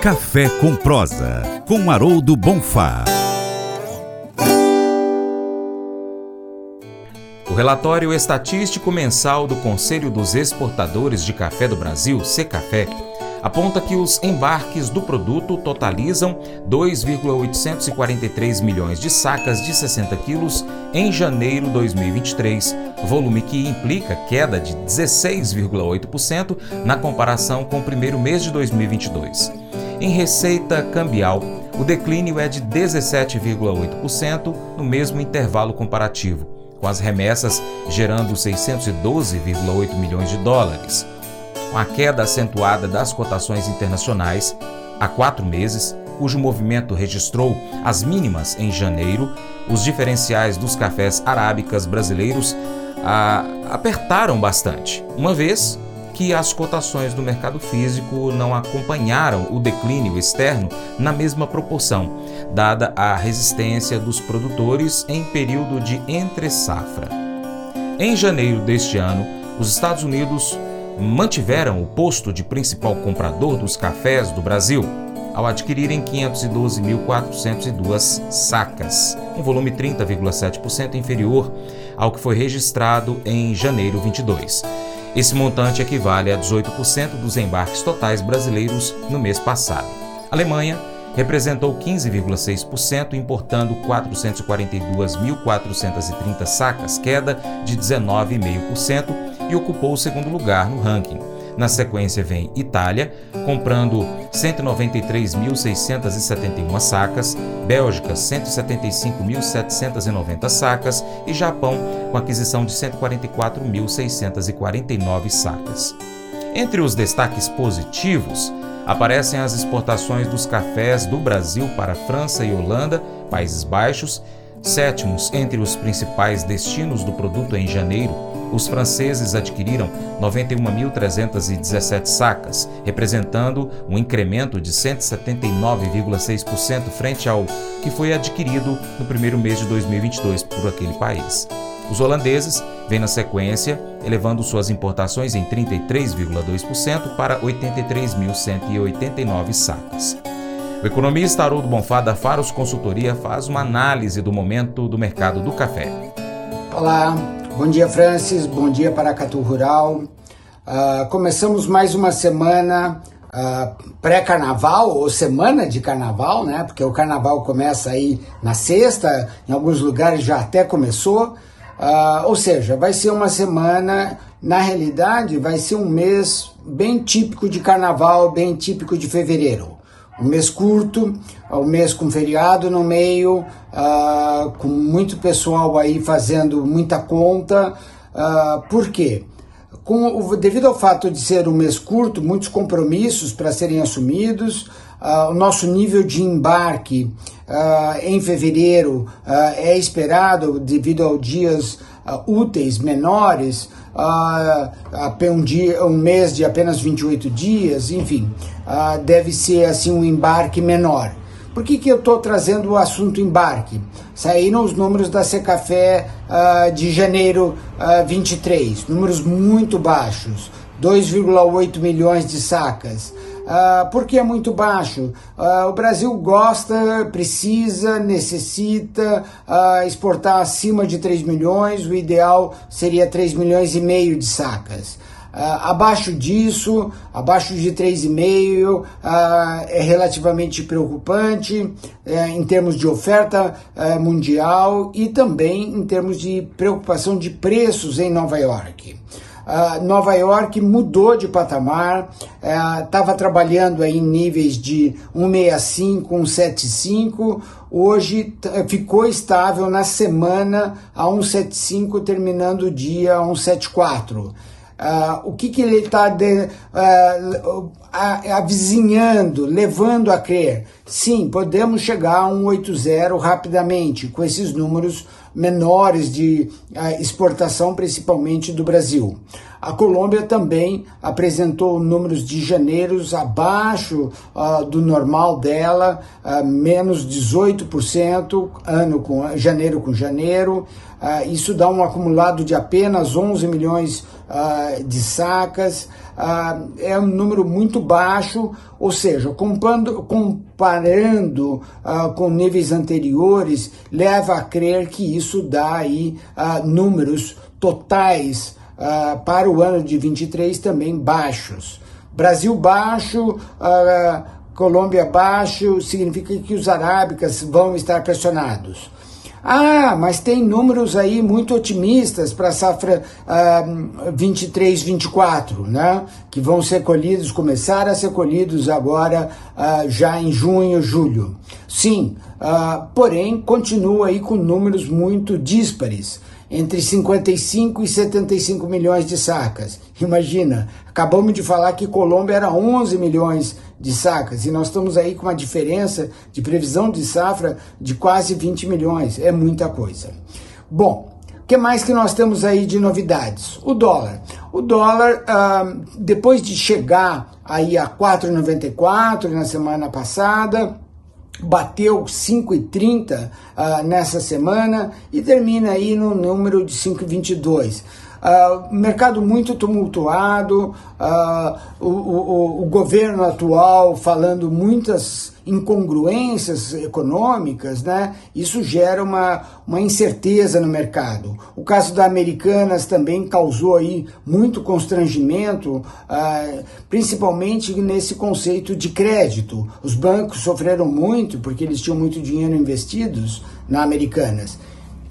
Café com Prosa, com Haroldo Bonfá. O relatório estatístico mensal do Conselho dos Exportadores de Café do Brasil, Secafé, aponta que os embarques do produto totalizam 2,843 milhões de sacas de 60 quilos em janeiro de 2023, volume que implica queda de 16,8% na comparação com o primeiro mês de 2022. Em receita cambial, o declínio é de 17,8% no mesmo intervalo comparativo, com as remessas gerando 612,8 milhões de dólares. Com a queda acentuada das cotações internacionais há quatro meses, cujo movimento registrou as mínimas em janeiro, os diferenciais dos cafés arábicas brasileiros ah, apertaram bastante, uma vez que as cotações do mercado físico não acompanharam o declínio externo na mesma proporção, dada a resistência dos produtores em período de entre-safra. Em janeiro deste ano, os Estados Unidos mantiveram o posto de principal comprador dos cafés do Brasil, ao adquirirem 512.402 sacas, um volume 30,7% inferior ao que foi registrado em janeiro 22. Esse montante equivale a 18% dos embarques totais brasileiros no mês passado. A Alemanha representou 15,6%, importando 442.430 sacas, queda de 19,5%, e ocupou o segundo lugar no ranking. Na sequência vem Itália, comprando 193.671 sacas, Bélgica 175.790 sacas e Japão com aquisição de 144.649 sacas. Entre os destaques positivos, aparecem as exportações dos cafés do Brasil para França e Holanda, Países Baixos, sétimos entre os principais destinos do produto em janeiro, os franceses adquiriram 91.317 sacas, representando um incremento de 179,6% frente ao que foi adquirido no primeiro mês de 2022 por aquele país. Os holandeses vêm na sequência, elevando suas importações em 33,2% para 83.189 sacas. O economista Haroldo Bonfá da Faros Consultoria faz uma análise do momento do mercado do café. Olá, Bom dia, Francis. Bom dia, Paracatu Rural. Uh, começamos mais uma semana uh, pré-carnaval, ou semana de carnaval, né? Porque o carnaval começa aí na sexta, em alguns lugares já até começou. Uh, ou seja, vai ser uma semana, na realidade, vai ser um mês bem típico de carnaval, bem típico de fevereiro um mês curto, um mês com feriado no meio, uh, com muito pessoal aí fazendo muita conta. Uh, por quê? Com, devido ao fato de ser um mês curto, muitos compromissos para serem assumidos, uh, o nosso nível de embarque em fevereiro é esperado devido aos dias úteis menores, um, dia, um mês de apenas 28 dias, enfim, deve ser assim um embarque menor. Por que, que eu estou trazendo o assunto embarque? Saíram os números da Secafé de janeiro uh, 23, números muito baixos, 2,8 milhões de sacas. Uh, por que é muito baixo? Uh, o Brasil gosta, precisa, necessita uh, exportar acima de 3 milhões, o ideal seria 3 milhões e meio de sacas. Abaixo disso, abaixo de 3,5, uh, é relativamente preocupante uh, em termos de oferta uh, mundial e também em termos de preocupação de preços em Nova York. Nova York mudou de patamar, estava trabalhando em níveis de 1,65, 1,75, hoje ficou estável na semana a 1,75, terminando o dia a 1,74. Uh, o que, que ele está uh, avizinhando, levando a crer. Sim, podemos chegar a um 8.0 rapidamente, com esses números menores de exportação, principalmente do Brasil. A Colômbia também apresentou números de janeiros abaixo uh, do normal dela, uh, menos 18% ano com janeiro com janeiro. Uh, isso dá um acumulado de apenas 11 milhões de sacas. é um número muito baixo, ou seja, comparando, comparando com níveis anteriores, leva a crer que isso dá aí números totais ah, para o ano de 23 também baixos. Brasil baixo, ah, Colômbia baixo, significa que os arábicas vão estar pressionados. Ah, mas tem números aí muito otimistas para a safra uh, 23-24, né? Que vão ser colhidos, começar a ser colhidos agora uh, já em junho, julho. Sim, uh, porém continua aí com números muito díspares entre 55 e 75 milhões de sacas. Imagina, acabamos de falar que Colômbia era 11 milhões de sacas e nós estamos aí com uma diferença de previsão de safra de quase 20 milhões. É muita coisa. Bom, o que mais que nós temos aí de novidades? O dólar. O dólar, ah, depois de chegar aí a 4,94 na semana passada, bateu 5,30 uh, nessa semana e termina aí no número de 5,22. Uh, mercado muito tumultuado, uh, o, o, o, governo atual falando muitas incongruências econômicas, né? Isso gera uma, uma incerteza no mercado. O caso da Americanas também causou aí muito constrangimento, uh, principalmente nesse conceito de crédito. Os bancos sofreram muito porque eles tinham muito dinheiro investidos na Americanas.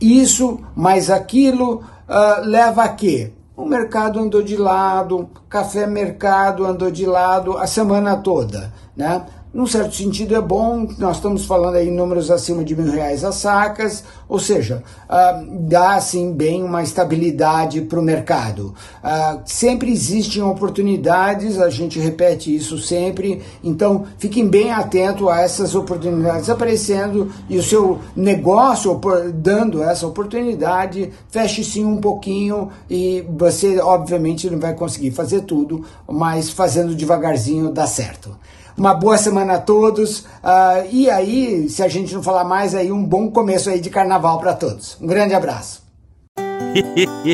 Isso mais aquilo uh, leva a quê? O mercado andou de lado, café mercado andou de lado a semana toda, né? Num certo sentido é bom, nós estamos falando aí em números acima de mil reais as sacas, ou seja, uh, dá assim bem uma estabilidade para o mercado. Uh, sempre existem oportunidades, a gente repete isso sempre, então fiquem bem atentos a essas oportunidades aparecendo e o seu negócio dando essa oportunidade, feche sim um pouquinho e você obviamente não vai conseguir fazer tudo, mas fazendo devagarzinho dá certo. Uma boa semana a todos. Uh, e aí, se a gente não falar mais, aí um bom começo aí de carnaval para todos. Um grande abraço.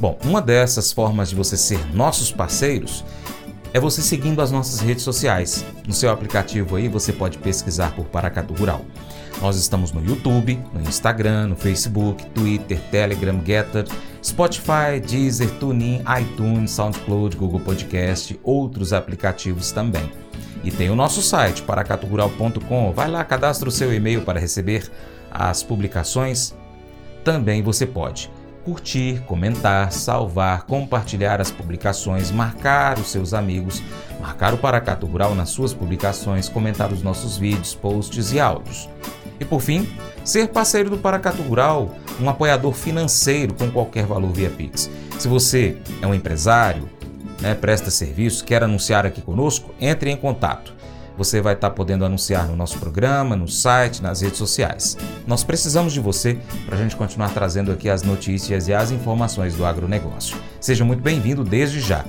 Bom, uma dessas formas de você ser nossos parceiros é você seguindo as nossas redes sociais. No seu aplicativo aí você pode pesquisar por Paracatu Rural. Nós estamos no YouTube, no Instagram, no Facebook, Twitter, Telegram, Getter, Spotify, Deezer, TuneIn, iTunes, SoundCloud, Google Podcast, outros aplicativos também. E tem o nosso site, paracaturural.com. Vai lá, cadastre o seu e-mail para receber as publicações. Também você pode curtir, comentar, salvar, compartilhar as publicações, marcar os seus amigos, marcar o Paracato Rural nas suas publicações, comentar os nossos vídeos, posts e áudios. E por fim, ser parceiro do Paracato Rural, um apoiador financeiro com qualquer valor via Pix. Se você é um empresário, né, presta serviço, quer anunciar aqui conosco, entre em contato. Você vai estar podendo anunciar no nosso programa, no site, nas redes sociais. Nós precisamos de você para a gente continuar trazendo aqui as notícias e as informações do agronegócio. Seja muito bem-vindo desde já.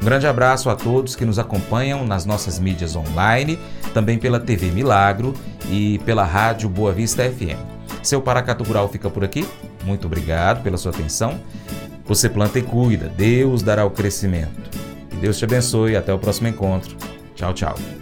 Um grande abraço a todos que nos acompanham nas nossas mídias online, também pela TV Milagro e pela Rádio Boa Vista FM. Seu Paracatu Rural fica por aqui. Muito obrigado pela sua atenção. Você planta e cuida, Deus dará o crescimento. Que Deus te abençoe até o próximo encontro. Tchau, tchau.